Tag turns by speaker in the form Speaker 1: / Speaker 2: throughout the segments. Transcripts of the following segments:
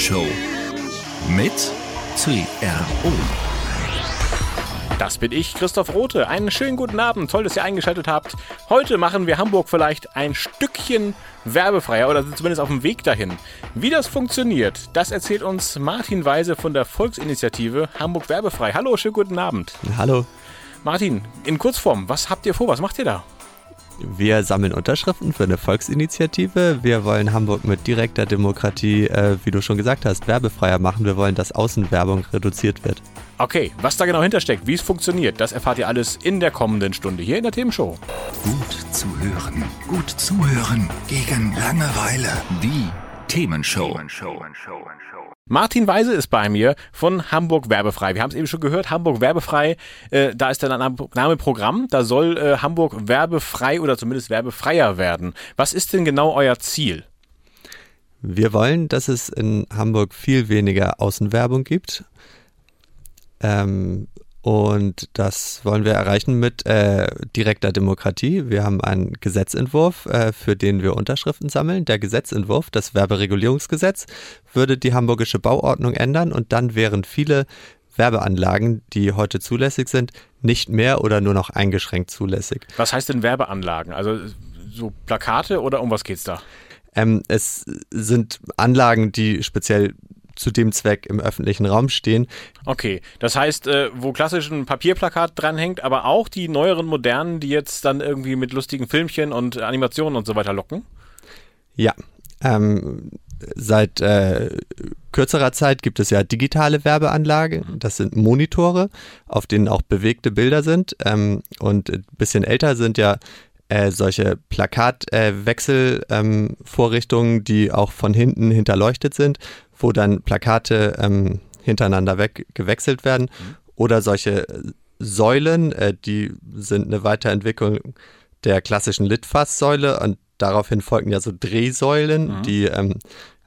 Speaker 1: Themenshow. Mit CRO.
Speaker 2: Das bin ich, Christoph Rote. Einen schönen guten Abend. Toll, dass ihr eingeschaltet habt. Heute machen wir Hamburg vielleicht ein Stückchen werbefreier oder sind zumindest auf dem Weg dahin. Wie das funktioniert, das erzählt uns Martin Weise von der Volksinitiative Hamburg Werbefrei. Hallo, schönen guten Abend.
Speaker 3: Hallo.
Speaker 2: Martin, in Kurzform, was habt ihr vor? Was macht ihr da?
Speaker 3: Wir sammeln Unterschriften für eine Volksinitiative. Wir wollen Hamburg mit direkter Demokratie, äh, wie du schon gesagt hast, werbefreier machen. Wir wollen, dass Außenwerbung reduziert wird.
Speaker 2: Okay, was da genau hintersteckt, wie es funktioniert, das erfahrt ihr alles in der kommenden Stunde hier in der Themenshow.
Speaker 1: Gut zu hören. Gut zuhören. Gegen Langeweile. Die Themenshow.
Speaker 2: Martin Weise ist bei mir von Hamburg Werbefrei. Wir haben es eben schon gehört, Hamburg Werbefrei, äh, da ist der Name Programm, da soll äh, Hamburg werbefrei oder zumindest werbefreier werden. Was ist denn genau euer Ziel?
Speaker 3: Wir wollen, dass es in Hamburg viel weniger Außenwerbung gibt. Ähm, und das wollen wir erreichen mit äh, direkter Demokratie. Wir haben einen Gesetzentwurf, äh, für den wir Unterschriften sammeln. Der Gesetzentwurf, das Werberegulierungsgesetz, würde die hamburgische Bauordnung ändern und dann wären viele Werbeanlagen, die heute zulässig sind, nicht mehr oder nur noch eingeschränkt zulässig.
Speaker 2: Was heißt denn Werbeanlagen? Also so Plakate oder um was geht's da?
Speaker 3: Ähm, es sind Anlagen, die speziell zu dem Zweck im öffentlichen Raum stehen.
Speaker 2: Okay, das heißt, äh, wo klassisch ein Papierplakat dranhängt, aber auch die neueren modernen, die jetzt dann irgendwie mit lustigen Filmchen und Animationen und so weiter locken?
Speaker 3: Ja, ähm, seit äh, kürzerer Zeit gibt es ja digitale Werbeanlagen. Das sind Monitore, auf denen auch bewegte Bilder sind. Ähm, und ein bisschen älter sind ja äh, solche Plakatwechselvorrichtungen, ähm, die auch von hinten hinterleuchtet sind, wo dann Plakate ähm, hintereinander weg gewechselt werden. Mhm. Oder solche Säulen, äh, die sind eine Weiterentwicklung der klassischen Litfaßsäule und daraufhin folgen ja so Drehsäulen, mhm. die ähm,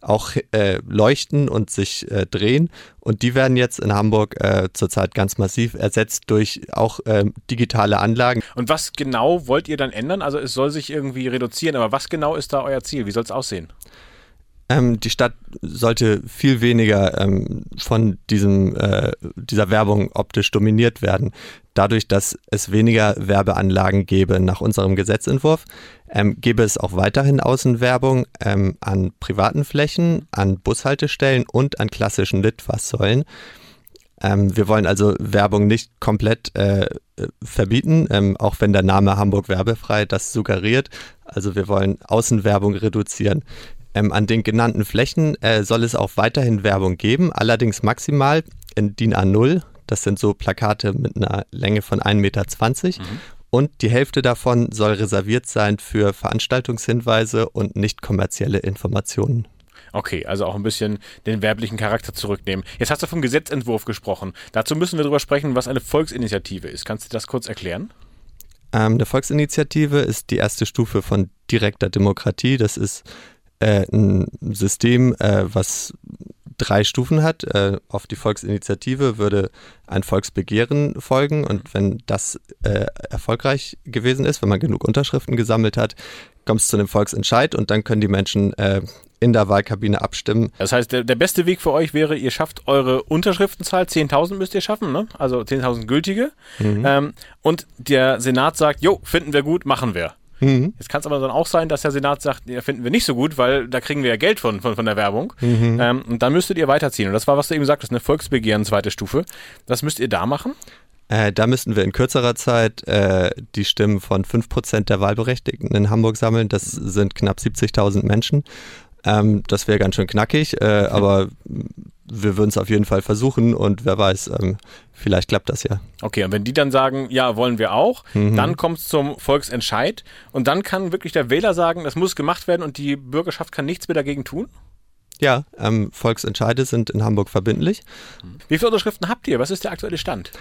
Speaker 3: auch äh, leuchten und sich äh, drehen. Und die werden jetzt in Hamburg äh, zurzeit ganz massiv ersetzt durch auch ähm, digitale Anlagen.
Speaker 2: Und was genau wollt ihr dann ändern? Also es soll sich irgendwie reduzieren, aber was genau ist da euer Ziel? Wie soll es aussehen?
Speaker 3: Ähm, die Stadt sollte viel weniger ähm, von diesem, äh, dieser Werbung optisch dominiert werden. Dadurch, dass es weniger Werbeanlagen gäbe nach unserem Gesetzentwurf, ähm, gäbe es auch weiterhin Außenwerbung ähm, an privaten Flächen, an Bushaltestellen und an klassischen Litfaßsäulen. Ähm, wir wollen also Werbung nicht komplett äh, verbieten, ähm, auch wenn der Name Hamburg werbefrei das suggeriert. Also wir wollen Außenwerbung reduzieren. Ähm, an den genannten Flächen äh, soll es auch weiterhin Werbung geben, allerdings maximal in DIN A0. Das sind so Plakate mit einer Länge von 1,20 Meter. Mhm. Und die Hälfte davon soll reserviert sein für Veranstaltungshinweise und nicht kommerzielle Informationen.
Speaker 2: Okay, also auch ein bisschen den werblichen Charakter zurücknehmen. Jetzt hast du vom Gesetzentwurf gesprochen. Dazu müssen wir darüber sprechen, was eine Volksinitiative ist. Kannst du das kurz erklären?
Speaker 3: Ähm, eine Volksinitiative ist die erste Stufe von direkter Demokratie. Das ist äh, ein System, äh, was drei Stufen hat. Äh, auf die Volksinitiative würde ein Volksbegehren folgen und wenn das äh, erfolgreich gewesen ist, wenn man genug Unterschriften gesammelt hat, kommt es zu einem Volksentscheid und dann können die Menschen äh, in der Wahlkabine abstimmen.
Speaker 2: Das heißt, der, der, beste Weg für euch wäre, ihr schafft eure Unterschriftenzahl, 10.000 müsst ihr schaffen, ne? also 10.000 gültige. Mhm. Ähm, und der Senat sagt, jo, finden wir gut, machen wir. Mhm. Jetzt kann es aber dann auch sein, dass der Senat sagt, ja, finden wir nicht so gut, weil da kriegen wir ja Geld von, von, von der Werbung. Mhm. Ähm, und dann müsstet ihr weiterziehen. Und das war, was du eben sagtest, eine Volksbegehren, zweite Stufe. Was müsst ihr da machen?
Speaker 3: Äh, da müssten wir in kürzerer Zeit äh, die Stimmen von 5% der Wahlberechtigten in Hamburg sammeln. Das sind knapp 70.000 Menschen. Ähm, das wäre ganz schön knackig, äh, aber wir würden es auf jeden Fall versuchen und wer weiß, ähm, vielleicht klappt das ja.
Speaker 2: Okay, und wenn die dann sagen, ja, wollen wir auch, mhm. dann kommt es zum Volksentscheid und dann kann wirklich der Wähler sagen, das muss gemacht werden und die Bürgerschaft kann nichts mehr dagegen tun?
Speaker 3: Ja, ähm, Volksentscheide sind in Hamburg verbindlich.
Speaker 2: Wie viele Unterschriften habt ihr? Was ist der aktuelle Stand?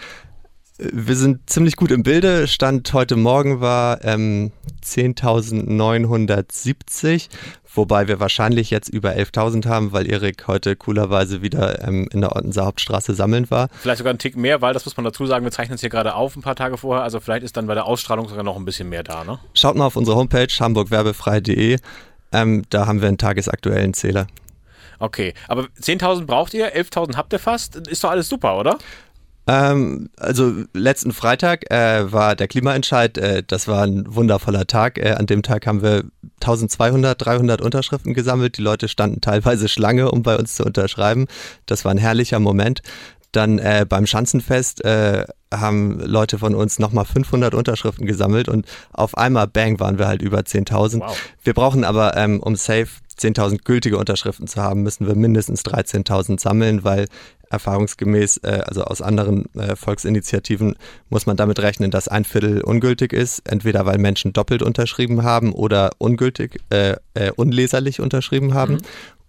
Speaker 3: Wir sind ziemlich gut im Bilde. Stand heute Morgen war ähm, 10.970, wobei wir wahrscheinlich jetzt über 11.000 haben, weil Erik heute coolerweise wieder ähm, in der Ottenser Hauptstraße sammeln war.
Speaker 2: Vielleicht sogar einen Tick mehr, weil das muss man dazu sagen, wir zeichnen es hier gerade auf ein paar Tage vorher, also vielleicht ist dann bei der Ausstrahlung sogar noch ein bisschen mehr da. Ne?
Speaker 3: Schaut mal auf unsere Homepage hamburgwerbefrei.de. Ähm, da haben wir einen tagesaktuellen Zähler.
Speaker 2: Okay, aber 10.000 braucht ihr, 11.000 habt ihr fast, ist doch alles super, oder?
Speaker 3: Ähm, also letzten Freitag äh, war der Klimaentscheid, äh, das war ein wundervoller Tag. Äh, an dem Tag haben wir 1200, 300 Unterschriften gesammelt. Die Leute standen teilweise Schlange, um bei uns zu unterschreiben. Das war ein herrlicher Moment. Dann äh, beim Schanzenfest äh, haben Leute von uns nochmal 500 Unterschriften gesammelt und auf einmal, bang, waren wir halt über 10.000. Wow. Wir brauchen aber, ähm, um safe 10.000 gültige Unterschriften zu haben, müssen wir mindestens 13.000 sammeln, weil erfahrungsgemäß, äh, also aus anderen äh, Volksinitiativen, muss man damit rechnen, dass ein Viertel ungültig ist, entweder weil Menschen doppelt unterschrieben haben oder ungültig, äh, äh unleserlich unterschrieben haben. Mhm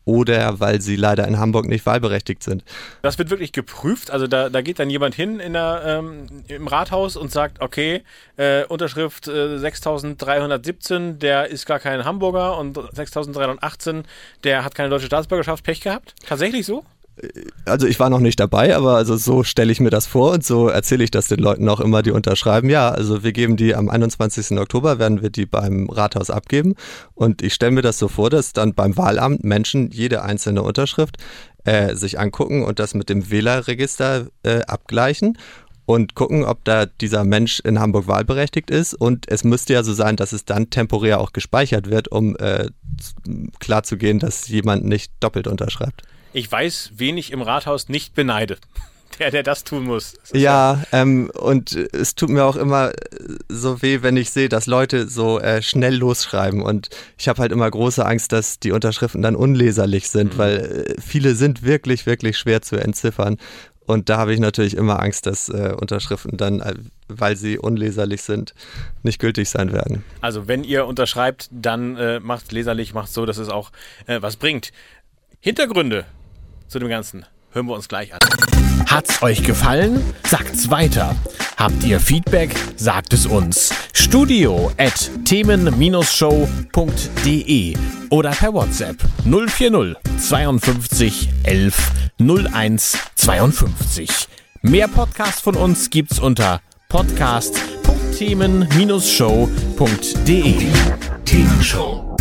Speaker 3: oder weil sie leider in Hamburg nicht wahlberechtigt sind.
Speaker 2: Das wird wirklich geprüft. Also da, da geht dann jemand hin in der, ähm, im Rathaus und sagt, okay, äh, Unterschrift äh, 6317, der ist gar kein Hamburger und 6318, der hat keine deutsche Staatsbürgerschaft, Pech gehabt. Tatsächlich so?
Speaker 3: Also ich war noch nicht dabei, aber also so stelle ich mir das vor und so erzähle ich das den Leuten auch immer, die unterschreiben. Ja, also wir geben die am 21. Oktober, werden wir die beim Rathaus abgeben und ich stelle mir das so vor, dass dann beim Wahlamt Menschen jede einzelne Unterschrift äh, sich angucken und das mit dem Wählerregister äh, abgleichen und gucken, ob da dieser Mensch in Hamburg wahlberechtigt ist. Und es müsste ja so sein, dass es dann temporär auch gespeichert wird, um äh, klarzugehen, dass jemand nicht doppelt unterschreibt
Speaker 2: ich weiß, wen ich im Rathaus nicht beneide. Der, der das tun muss.
Speaker 3: Das ja, ja ähm, und es tut mir auch immer so weh, wenn ich sehe, dass Leute so äh, schnell losschreiben. Und ich habe halt immer große Angst, dass die Unterschriften dann unleserlich sind, mhm. weil äh, viele sind wirklich, wirklich schwer zu entziffern. Und da habe ich natürlich immer Angst, dass äh, Unterschriften dann, äh, weil sie unleserlich sind, nicht gültig sein werden.
Speaker 2: Also wenn ihr unterschreibt, dann äh, macht leserlich, macht so, dass es auch äh, was bringt. Hintergründe zu dem Ganzen hören wir uns gleich an.
Speaker 1: Hat's euch gefallen? Sagt's weiter. Habt ihr Feedback? Sagt es uns. Studio at themen-show.de oder per WhatsApp 040 52 11 01 52. Mehr Podcasts von uns gibt's unter podcast.themen-show.de. Themenshow